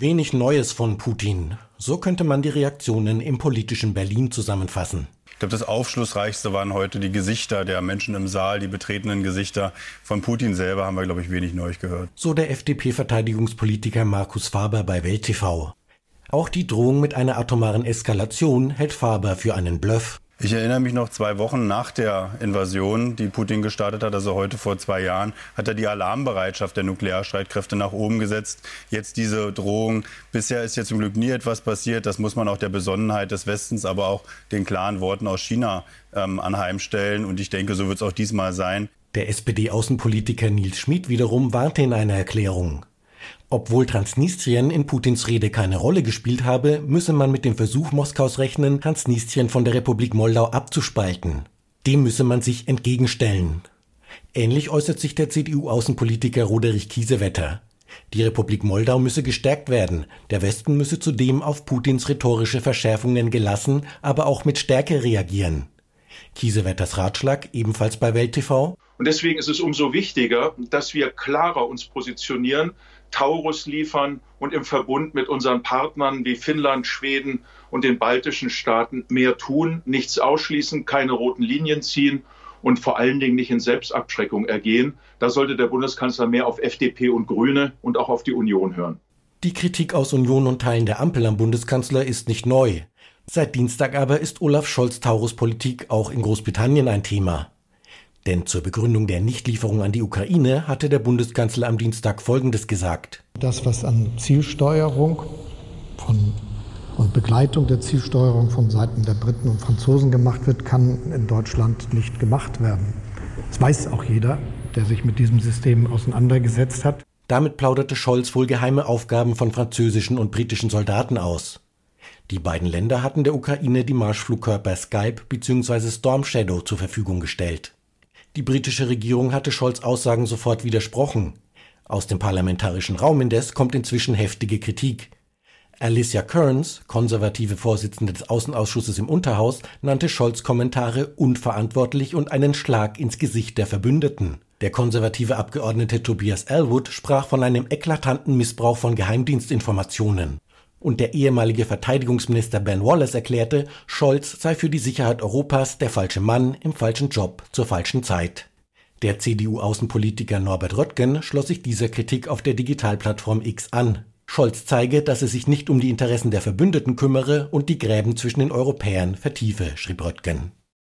Wenig Neues von Putin. So könnte man die Reaktionen im politischen Berlin zusammenfassen. Ich glaube, das Aufschlussreichste waren heute die Gesichter der Menschen im Saal, die betretenen Gesichter. Von Putin selber haben wir, glaube ich, wenig Neues gehört. So der FDP-Verteidigungspolitiker Markus Faber bei Welt TV. Auch die Drohung mit einer atomaren Eskalation hält Faber für einen Bluff. Ich erinnere mich noch zwei Wochen nach der Invasion, die Putin gestartet hat, also heute vor zwei Jahren, hat er die Alarmbereitschaft der Nuklearstreitkräfte nach oben gesetzt. Jetzt diese Drohung. Bisher ist ja zum Glück nie etwas passiert. Das muss man auch der Besonnenheit des Westens, aber auch den klaren Worten aus China ähm, anheimstellen. Und ich denke, so wird es auch diesmal sein. Der SPD-Außenpolitiker Nils Schmid wiederum warnte in einer Erklärung. Obwohl Transnistrien in Putins Rede keine Rolle gespielt habe, müsse man mit dem Versuch Moskaus rechnen, Transnistrien von der Republik Moldau abzuspalten. Dem müsse man sich entgegenstellen. Ähnlich äußert sich der CDU-Außenpolitiker Roderich Kiesewetter. Die Republik Moldau müsse gestärkt werden, der Westen müsse zudem auf Putins rhetorische Verschärfungen gelassen, aber auch mit Stärke reagieren. Kiesewetters Ratschlag ebenfalls bei Welt TV. Und deswegen ist es umso wichtiger, dass wir klarer uns positionieren, Taurus liefern und im Verbund mit unseren Partnern wie Finnland, Schweden und den baltischen Staaten mehr tun, nichts ausschließen, keine roten Linien ziehen und vor allen Dingen nicht in Selbstabschreckung ergehen. Da sollte der Bundeskanzler mehr auf FDP und Grüne und auch auf die Union hören. Die Kritik aus Union und Teilen der Ampel am Bundeskanzler ist nicht neu. Seit Dienstag aber ist Olaf Scholz Taurus-Politik auch in Großbritannien ein Thema. Denn zur Begründung der Nichtlieferung an die Ukraine hatte der Bundeskanzler am Dienstag Folgendes gesagt. Das, was an Zielsteuerung von und Begleitung der Zielsteuerung von Seiten der Briten und Franzosen gemacht wird, kann in Deutschland nicht gemacht werden. Das weiß auch jeder, der sich mit diesem System auseinandergesetzt hat. Damit plauderte Scholz wohl geheime Aufgaben von französischen und britischen Soldaten aus. Die beiden Länder hatten der Ukraine die Marschflugkörper Skype bzw. Storm Shadow zur Verfügung gestellt. Die britische Regierung hatte Scholz Aussagen sofort widersprochen. Aus dem parlamentarischen Raum indes kommt inzwischen heftige Kritik. Alicia Kearns, konservative Vorsitzende des Außenausschusses im Unterhaus, nannte Scholz Kommentare unverantwortlich und einen Schlag ins Gesicht der Verbündeten. Der konservative Abgeordnete Tobias Elwood sprach von einem eklatanten Missbrauch von Geheimdienstinformationen und der ehemalige Verteidigungsminister Ben Wallace erklärte, Scholz sei für die Sicherheit Europas der falsche Mann im falschen Job zur falschen Zeit. Der CDU-Außenpolitiker Norbert Röttgen schloss sich dieser Kritik auf der Digitalplattform X an. Scholz zeige, dass er sich nicht um die Interessen der Verbündeten kümmere und die Gräben zwischen den Europäern vertiefe, schrieb Röttgen.